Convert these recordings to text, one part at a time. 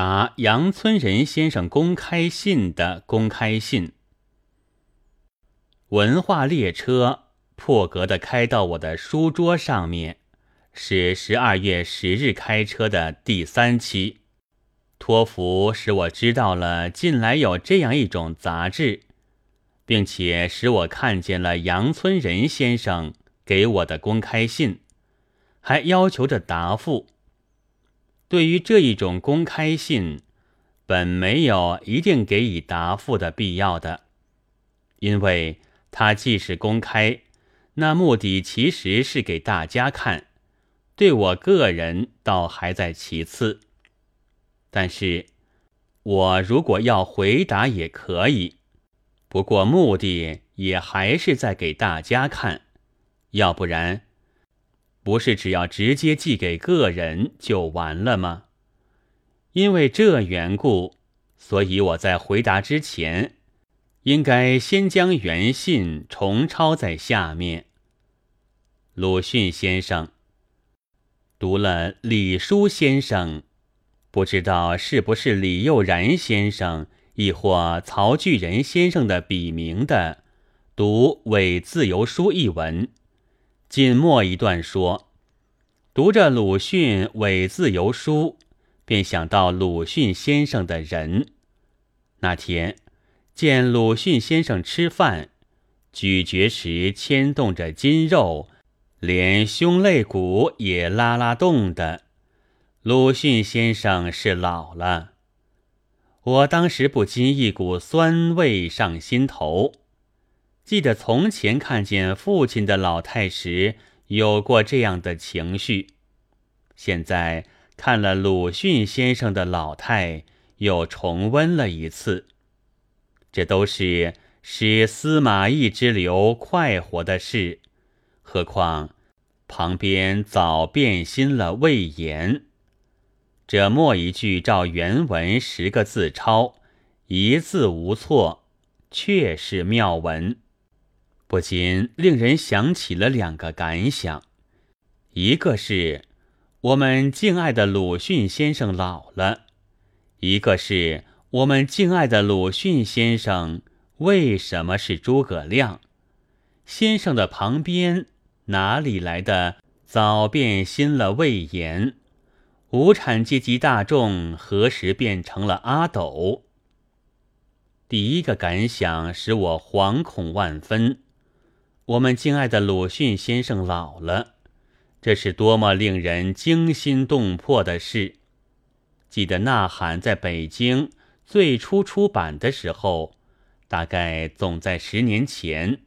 答杨村仁先生公开信的公开信。文化列车破格的开到我的书桌上面，是十二月十日开车的第三期。托福使我知道了近来有这样一种杂志，并且使我看见了杨村仁先生给我的公开信，还要求着答复。对于这一种公开信，本没有一定给予答复的必要的，因为它既是公开，那目的其实是给大家看，对我个人倒还在其次。但是，我如果要回答也可以，不过目的也还是在给大家看，要不然。不是只要直接寄给个人就完了吗？因为这缘故，所以我在回答之前，应该先将原信重抄在下面。鲁迅先生读了李叔先生，不知道是不是李幼然先生，亦或曹巨人先生的笔名的，读《伪自由书》一文。近末一段说，读着鲁迅《伪自由书》，便想到鲁迅先生的人。那天见鲁迅先生吃饭，咀嚼时牵动着筋肉，连胸肋骨也拉拉动的。鲁迅先生是老了，我当时不禁一股酸味上心头。记得从前看见父亲的老态时，有过这样的情绪；现在看了鲁迅先生的老态，又重温了一次。这都是使司马懿之流快活的事。何况旁边早变心了魏延。这末一句照原文十个字抄，一字无错，确是妙文。不禁令人想起了两个感想，一个是我们敬爱的鲁迅先生老了，一个是我们敬爱的鲁迅先生为什么是诸葛亮先生的旁边哪里来的早变心了魏延？无产阶级大众何时变成了阿斗？第一个感想使我惶恐万分。我们敬爱的鲁迅先生老了，这是多么令人惊心动魄的事！记得《呐喊》在北京最初出版的时候，大概总在十年前。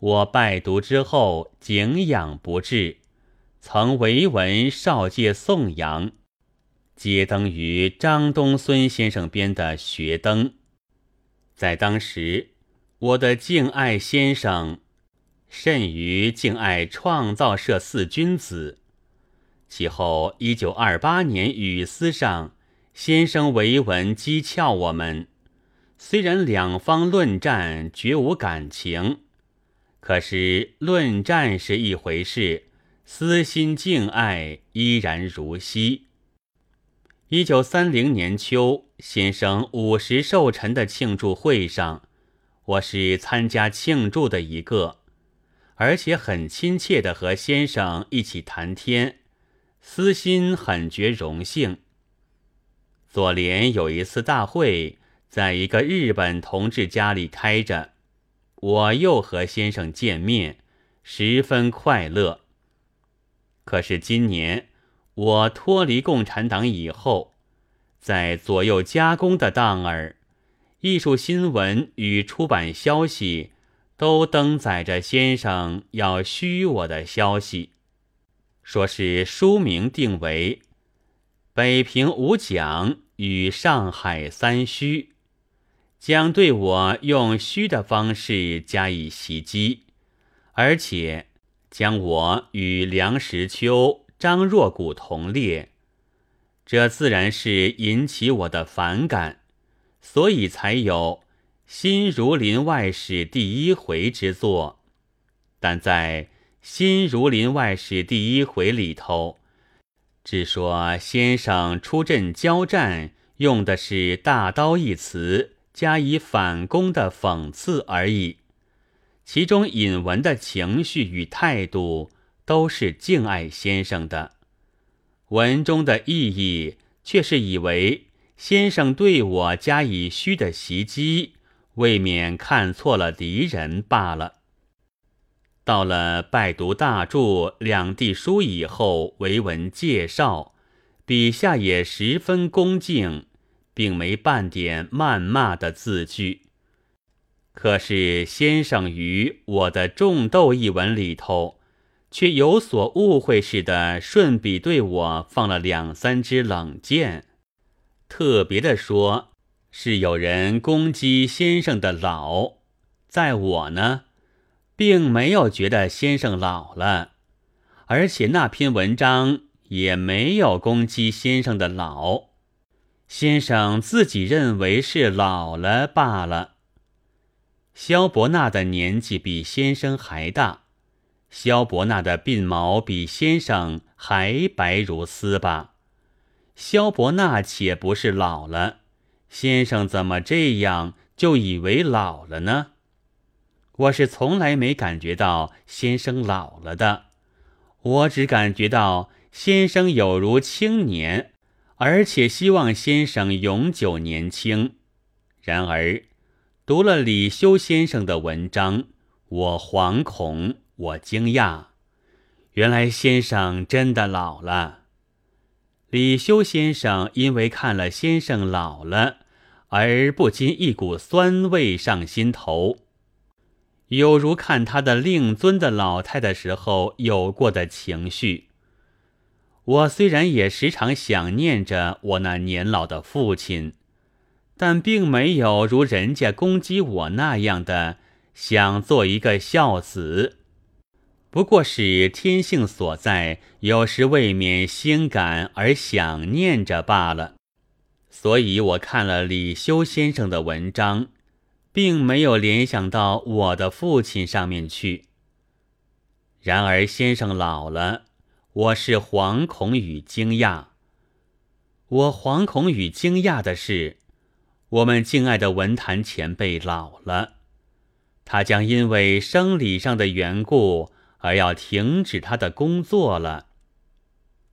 我拜读之后，敬仰不至，曾为文少界颂扬，接登于张东孙先生编的《学灯》。在当时，我的敬爱先生。甚于敬爱创造社四君子。其后一九二八年语丝上，先生为文讥诮我们。虽然两方论战绝无感情，可是论战是一回事，私心敬爱依然如昔。一九三零年秋，先生五十寿辰的庆祝会上，我是参加庆祝的一个。而且很亲切的和先生一起谈天，私心很觉荣幸。左联有一次大会，在一个日本同志家里开着，我又和先生见面，十分快乐。可是今年我脱离共产党以后，在左右加工的当儿，艺术新闻与出版消息。都登载着先生要虚我的消息，说是书名定为《北平五讲与上海三虚》，将对我用虚的方式加以袭击，而且将我与梁实秋、张若谷同列，这自然是引起我的反感，所以才有。新儒林外史第一回之作，但在新儒林外史第一回里头，只说先生出阵交战用的是“大刀”一词，加以反攻的讽刺而已。其中引文的情绪与态度都是敬爱先生的，文中的意义却是以为先生对我加以虚的袭击，未免看错了敌人罢了。到了拜读大著两地书以后，为文介绍，笔下也十分恭敬，并没半点谩骂的字句。可是先生于我的种豆一文里头，却有所误会似的，顺笔对我放了两三支冷箭，特别的说是有人攻击先生的老，在我呢，并没有觉得先生老了，而且那篇文章也没有攻击先生的老，先生自己认为是老了罢了。萧伯纳的年纪比先生还大，萧伯纳的鬓毛比先生还白如丝吧？萧伯纳且不是老了，先生怎么这样就以为老了呢？我是从来没感觉到先生老了的，我只感觉到先生有如青年，而且希望先生永久年轻。然而。读了李修先生的文章，我惶恐，我惊讶，原来先生真的老了。李修先生因为看了先生老了，而不禁一股酸味上心头，有如看他的令尊的老态的时候有过的情绪。我虽然也时常想念着我那年老的父亲。但并没有如人家攻击我那样的想做一个孝子，不过是天性所在，有时未免心感而想念着罢了。所以我看了李修先生的文章，并没有联想到我的父亲上面去。然而先生老了，我是惶恐与惊讶。我惶恐与惊讶的是。我们敬爱的文坛前辈老了，他将因为生理上的缘故而要停止他的工作了。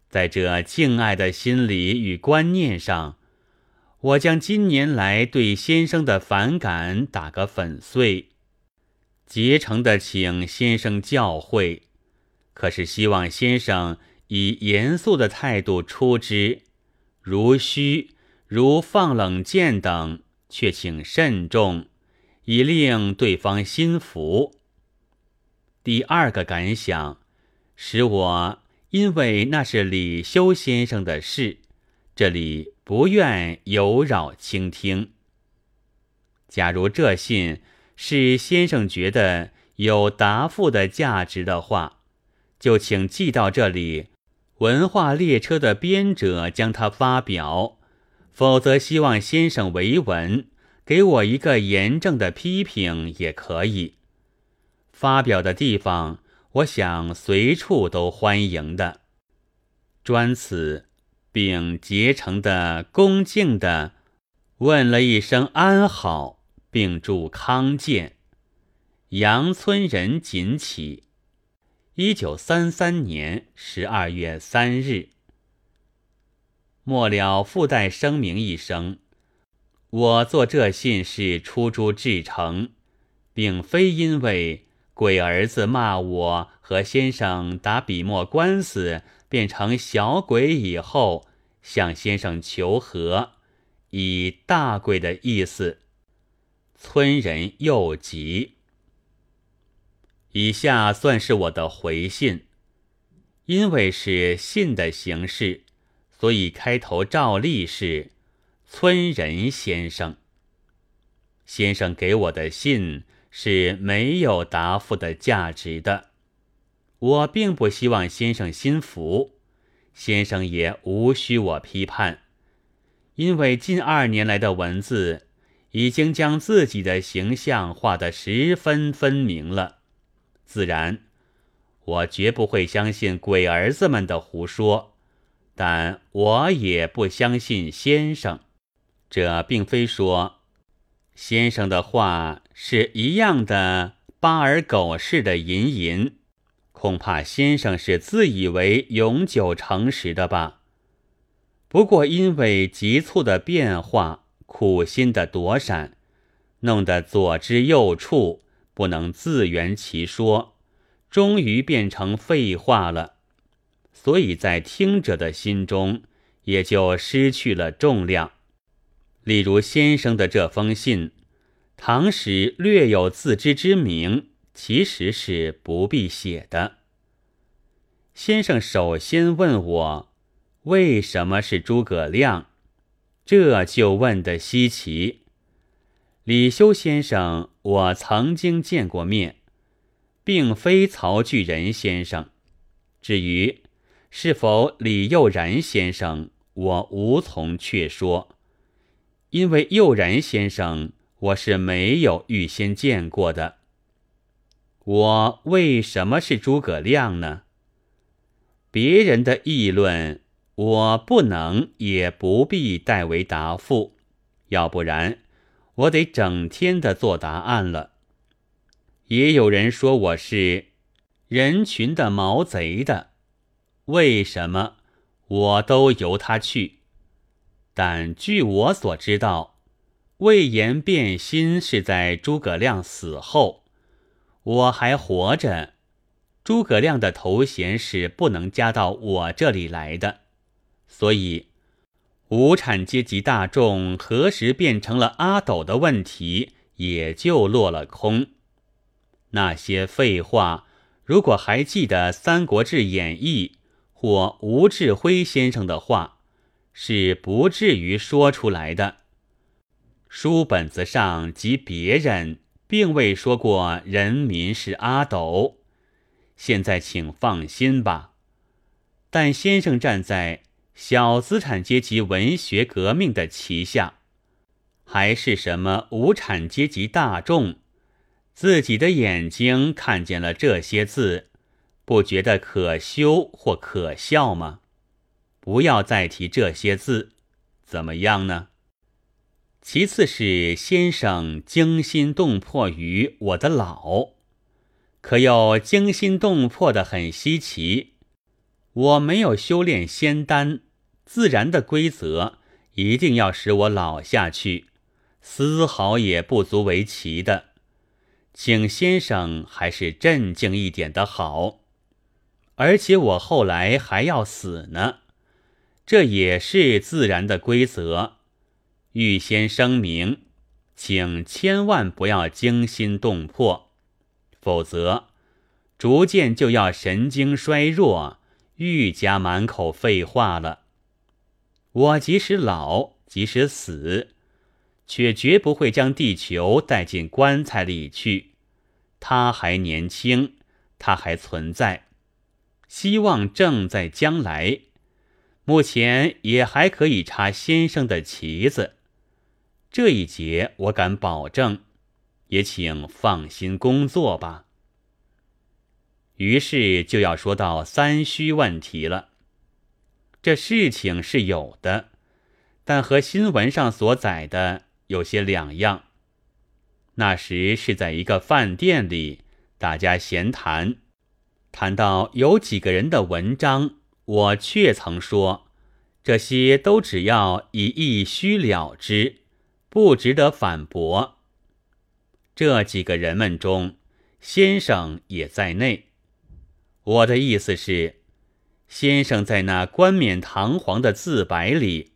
在这敬爱的心理与观念上，我将今年来对先生的反感打个粉碎，竭诚的请先生教诲。可是希望先生以严肃的态度出之，如虚。如放冷箭等，却请慎重，以令对方心服。第二个感想，使我因为那是李修先生的事，这里不愿有扰倾听。假如这信是先生觉得有答复的价值的话，就请寄到这里，文化列车的编者将它发表。否则，希望先生为文，给我一个严正的批评也可以。发表的地方，我想随处都欢迎的。专此，并竭诚的、恭敬的问了一声安好，并祝康健。杨村人锦起，一九三三年十二月三日。末了，附带声明一声：我做这信是出诸至诚，并非因为鬼儿子骂我和先生打笔墨官司变成小鬼以后向先生求和，以大鬼的意思。村人又急。以下算是我的回信，因为是信的形式。所以开头照例是村人先生。先生给我的信是没有答复的价值的。我并不希望先生心服，先生也无需我批判，因为近二年来的文字已经将自己的形象画得十分分明了。自然，我绝不会相信鬼儿子们的胡说。但我也不相信先生。这并非说先生的话是一样的巴尔狗似的吟吟，恐怕先生是自以为永久诚实的吧。不过因为急促的变化、苦心的躲闪，弄得左支右绌，不能自圆其说，终于变成废话了。所以在听者的心中，也就失去了重量。例如先生的这封信，唐时略有自知之明，其实是不必写的。先生首先问我为什么是诸葛亮，这就问的稀奇。李修先生，我曾经见过面，并非曹巨仁先生。至于是否李佑然先生，我无从确说。因为佑然先生，我是没有预先见过的。我为什么是诸葛亮呢？别人的议论，我不能也不必代为答复，要不然我得整天的做答案了。也有人说我是人群的毛贼的，为什么？我都由他去。但据我所知道，魏延变心是在诸葛亮死后，我还活着，诸葛亮的头衔是不能加到我这里来的，所以无产阶级大众何时变成了阿斗的问题也就落了空。那些废话，如果还记得《三国志演义》或吴志辉先生的话。是不至于说出来的。书本子上及别人并未说过人民是阿斗，现在请放心吧。但先生站在小资产阶级文学革命的旗下，还是什么无产阶级大众，自己的眼睛看见了这些字，不觉得可羞或可笑吗？不要再提这些字，怎么样呢？其次是先生惊心动魄于我的老，可又惊心动魄的很稀奇。我没有修炼仙丹，自然的规则一定要使我老下去，丝毫也不足为奇的。请先生还是镇静一点的好。而且我后来还要死呢。这也是自然的规则，预先声明，请千万不要惊心动魄，否则逐渐就要神经衰弱，愈加满口废话了。我即使老，即使死，却绝不会将地球带进棺材里去。他还年轻，他还存在，希望正在将来。目前也还可以插先生的旗子，这一节我敢保证，也请放心工作吧。于是就要说到三虚问题了。这事情是有的，但和新闻上所载的有些两样。那时是在一个饭店里，大家闲谈，谈到有几个人的文章。我却曾说，这些都只要以一虚了之，不值得反驳。这几个人们中，先生也在内。我的意思是，先生在那冠冕堂皇的自白里，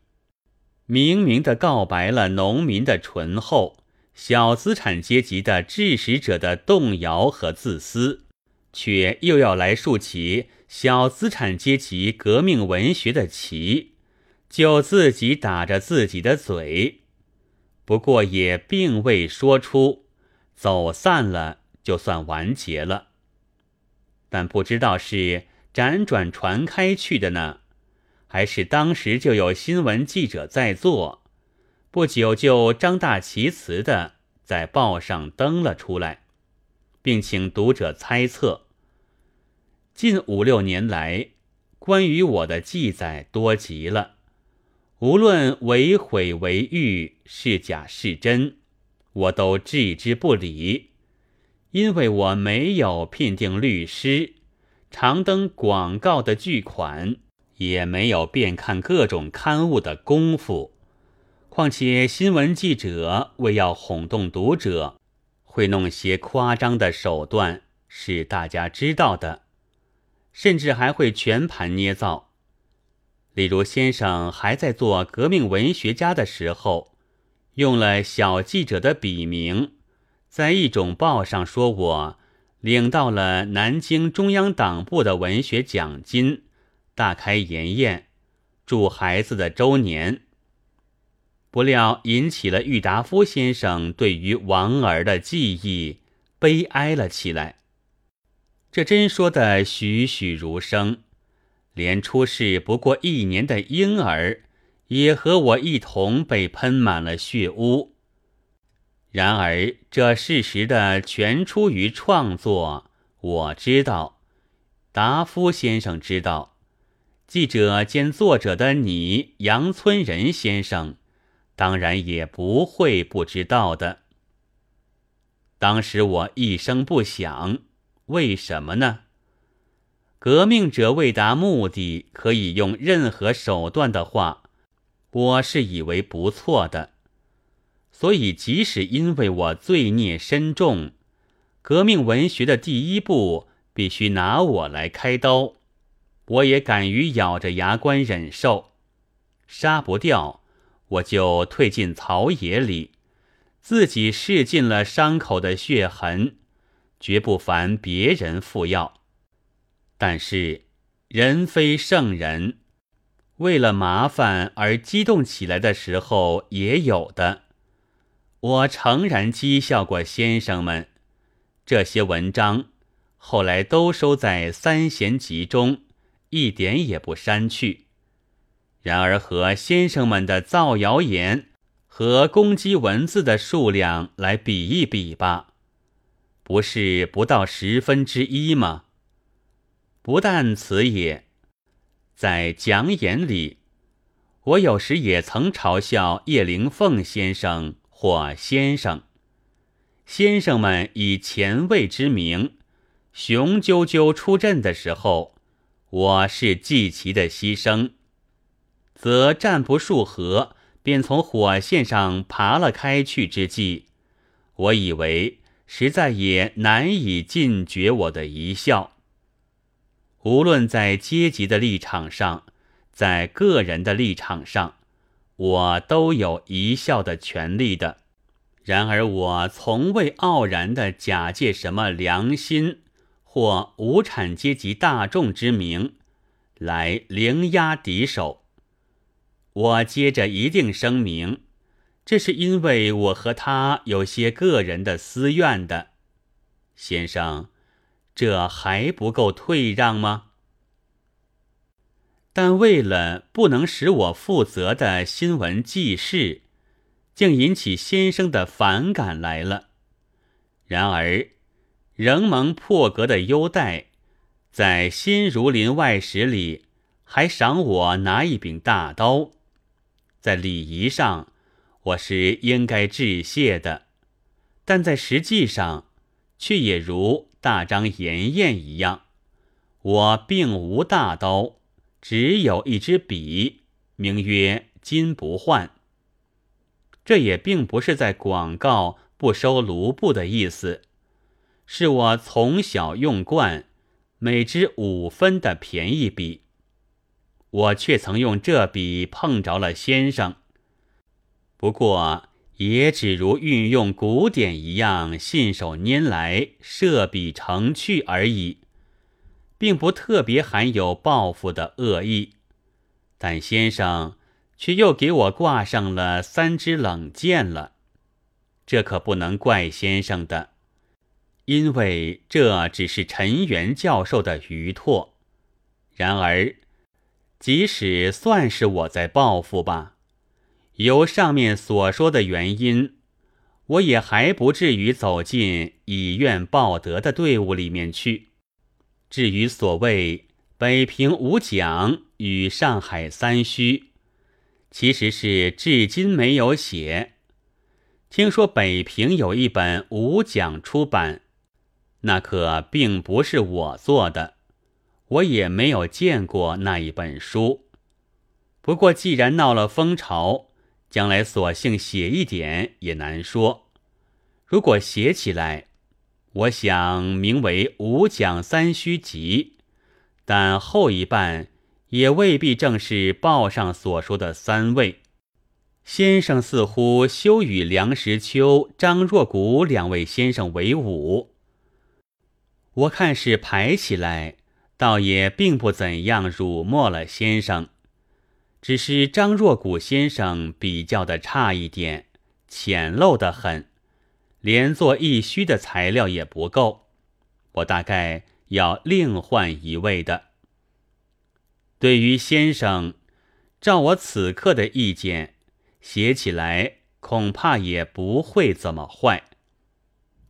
明明的告白了农民的醇厚、小资产阶级的致使者的动摇和自私，却又要来竖起。小资产阶级革命文学的旗，就自己打着自己的嘴，不过也并未说出，走散了就算完结了。但不知道是辗转传开去的呢，还是当时就有新闻记者在做，不久就张大其词的在报上登了出来，并请读者猜测。近五六年来，关于我的记载多极了。无论为毁为誉，是假是真，我都置之不理，因为我没有聘定律师，常登广告的巨款，也没有遍看各种刊物的功夫。况且新闻记者为要哄动读者，会弄些夸张的手段，是大家知道的。甚至还会全盘捏造，例如先生还在做革命文学家的时候，用了小记者的笔名，在一种报上说我领到了南京中央党部的文学奖金，大开筵宴，祝孩子的周年。不料引起了郁达夫先生对于王儿的记忆，悲哀了起来。这真说的栩栩如生，连出世不过一年的婴儿，也和我一同被喷满了血污。然而这事实的全出于创作，我知道，达夫先生知道，记者兼作者的你，杨村仁先生，当然也不会不知道的。当时我一声不响。为什么呢？革命者为达目的可以用任何手段的话，我是以为不错的。所以，即使因为我罪孽深重，革命文学的第一步必须拿我来开刀，我也敢于咬着牙关忍受。杀不掉，我就退进草野里，自己试尽了伤口的血痕。绝不烦别人付药，但是人非圣人，为了麻烦而激动起来的时候也有的。我诚然讥笑过先生们，这些文章后来都收在三贤集中，一点也不删去。然而和先生们的造谣言和攻击文字的数量来比一比吧。不是不到十分之一吗？不但此也，在讲演里，我有时也曾嘲笑叶灵凤先生或先生。先生们以前卫之名，雄赳赳出阵的时候，我是祭旗的牺牲，则战不数合，便从火线上爬了开去之际，我以为。实在也难以禁绝我的一笑。无论在阶级的立场上，在个人的立场上，我都有一笑的权利的。然而，我从未傲然的假借什么良心或无产阶级大众之名来凌压敌手。我接着一定声明。这是因为我和他有些个人的私怨的，先生，这还不够退让吗？但为了不能使我负责的新闻记事，竟引起先生的反感来了。然而，仍蒙破格的优待，在《新儒林外史》里还赏我拿一柄大刀，在礼仪上。我是应该致谢的，但在实际上，却也如大张筵宴一样。我并无大刀，只有一支笔，名曰“金不换”。这也并不是在广告不收卢布的意思，是我从小用惯，每支五分的便宜笔。我却曾用这笔碰着了先生。不过，也只如运用古典一样，信手拈来，设笔成趣而已，并不特别含有报复的恶意。但先生却又给我挂上了三支冷箭了，这可不能怪先生的，因为这只是陈元教授的愚托。然而，即使算是我在报复吧。由上面所说的原因，我也还不至于走进以怨报德的队伍里面去。至于所谓北平五讲与上海三虚，其实是至今没有写。听说北平有一本五讲出版，那可并不是我做的，我也没有见过那一本书。不过既然闹了风潮，将来索性写一点也难说。如果写起来，我想名为《五讲三虚集》，但后一半也未必正是报上所说的三位。先生似乎休与梁实秋、张若谷两位先生为伍。我看是排起来，倒也并不怎样辱没了先生，只是张若谷先生比较的差一点，浅陋的很。连做一虚的材料也不够，我大概要另换一位的。对于先生，照我此刻的意见，写起来恐怕也不会怎么坏。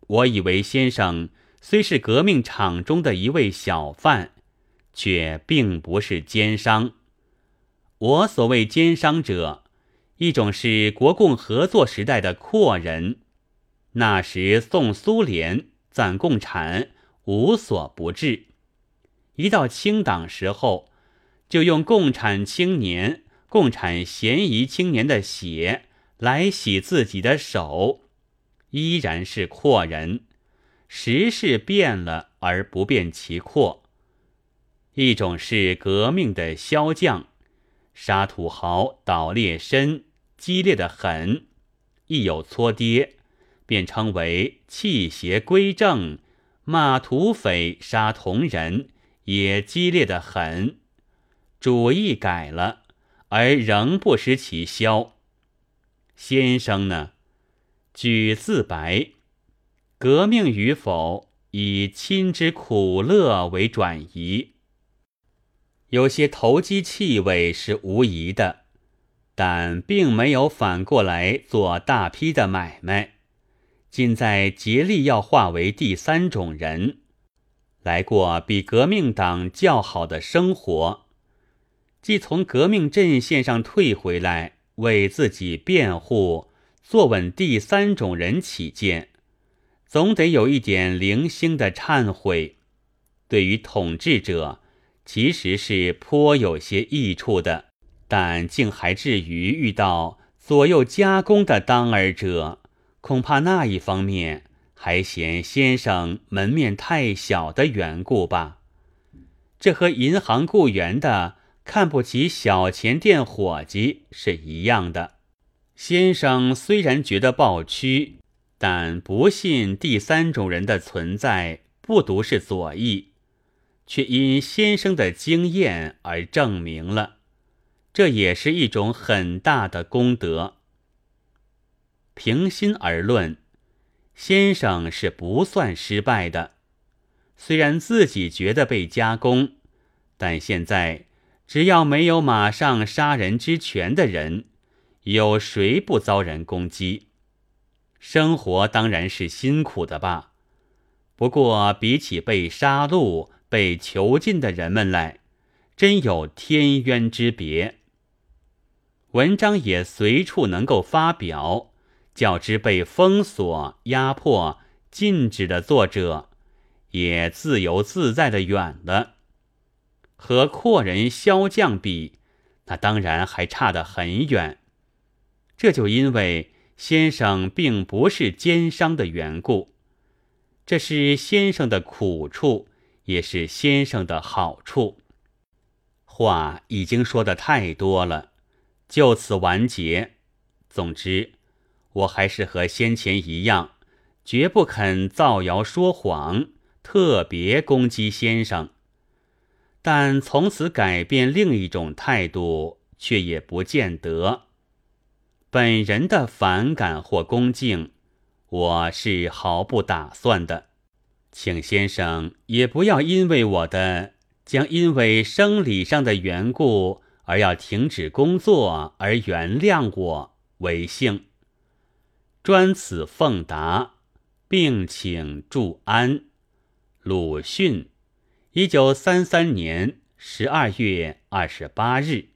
我以为先生虽是革命场中的一位小贩，却并不是奸商。我所谓奸商者，一种是国共合作时代的阔人。那时宋苏联赞共产无所不至，一到清党时候，就用共产青年、共产嫌疑青年的血来洗自己的手，依然是阔人。时势变了而不变其阔。一种是革命的骁将，杀土豪、倒劣绅，激烈的很，亦有搓跌。便称为弃邪归正，骂土匪杀同人，也激烈的很。主意改了，而仍不失其消。先生呢，举自白，革命与否，以亲之苦乐为转移。有些投机气味是无疑的，但并没有反过来做大批的买卖。尽在竭力要化为第三种人，来过比革命党较好的生活，既从革命阵线上退回来，为自己辩护、坐稳第三种人起见，总得有一点零星的忏悔。对于统治者，其实是颇有些益处的，但竟还至于遇到左右加工的当儿者。恐怕那一方面还嫌先生门面太小的缘故吧。这和银行雇员的看不起小钱店伙计是一样的。先生虽然觉得暴屈，但不信第三种人的存在，不独是左翼，却因先生的经验而证明了，这也是一种很大的功德。平心而论，先生是不算失败的。虽然自己觉得被加工，但现在只要没有马上杀人之权的人，有谁不遭人攻击？生活当然是辛苦的吧。不过比起被杀戮、被囚禁的人们来，真有天渊之别。文章也随处能够发表。较之被封锁、压迫、禁止的作者，也自由自在的远了。和阔人萧将比，那当然还差得很远。这就因为先生并不是奸商的缘故，这是先生的苦处，也是先生的好处。话已经说的太多了，就此完结。总之。我还是和先前一样，绝不肯造谣说谎，特别攻击先生。但从此改变另一种态度，却也不见得。本人的反感或恭敬，我是毫不打算的。请先生也不要因为我的将因为生理上的缘故而要停止工作而原谅我为幸。专此奉达，并请祝安。鲁迅，一九三三年十二月二十八日。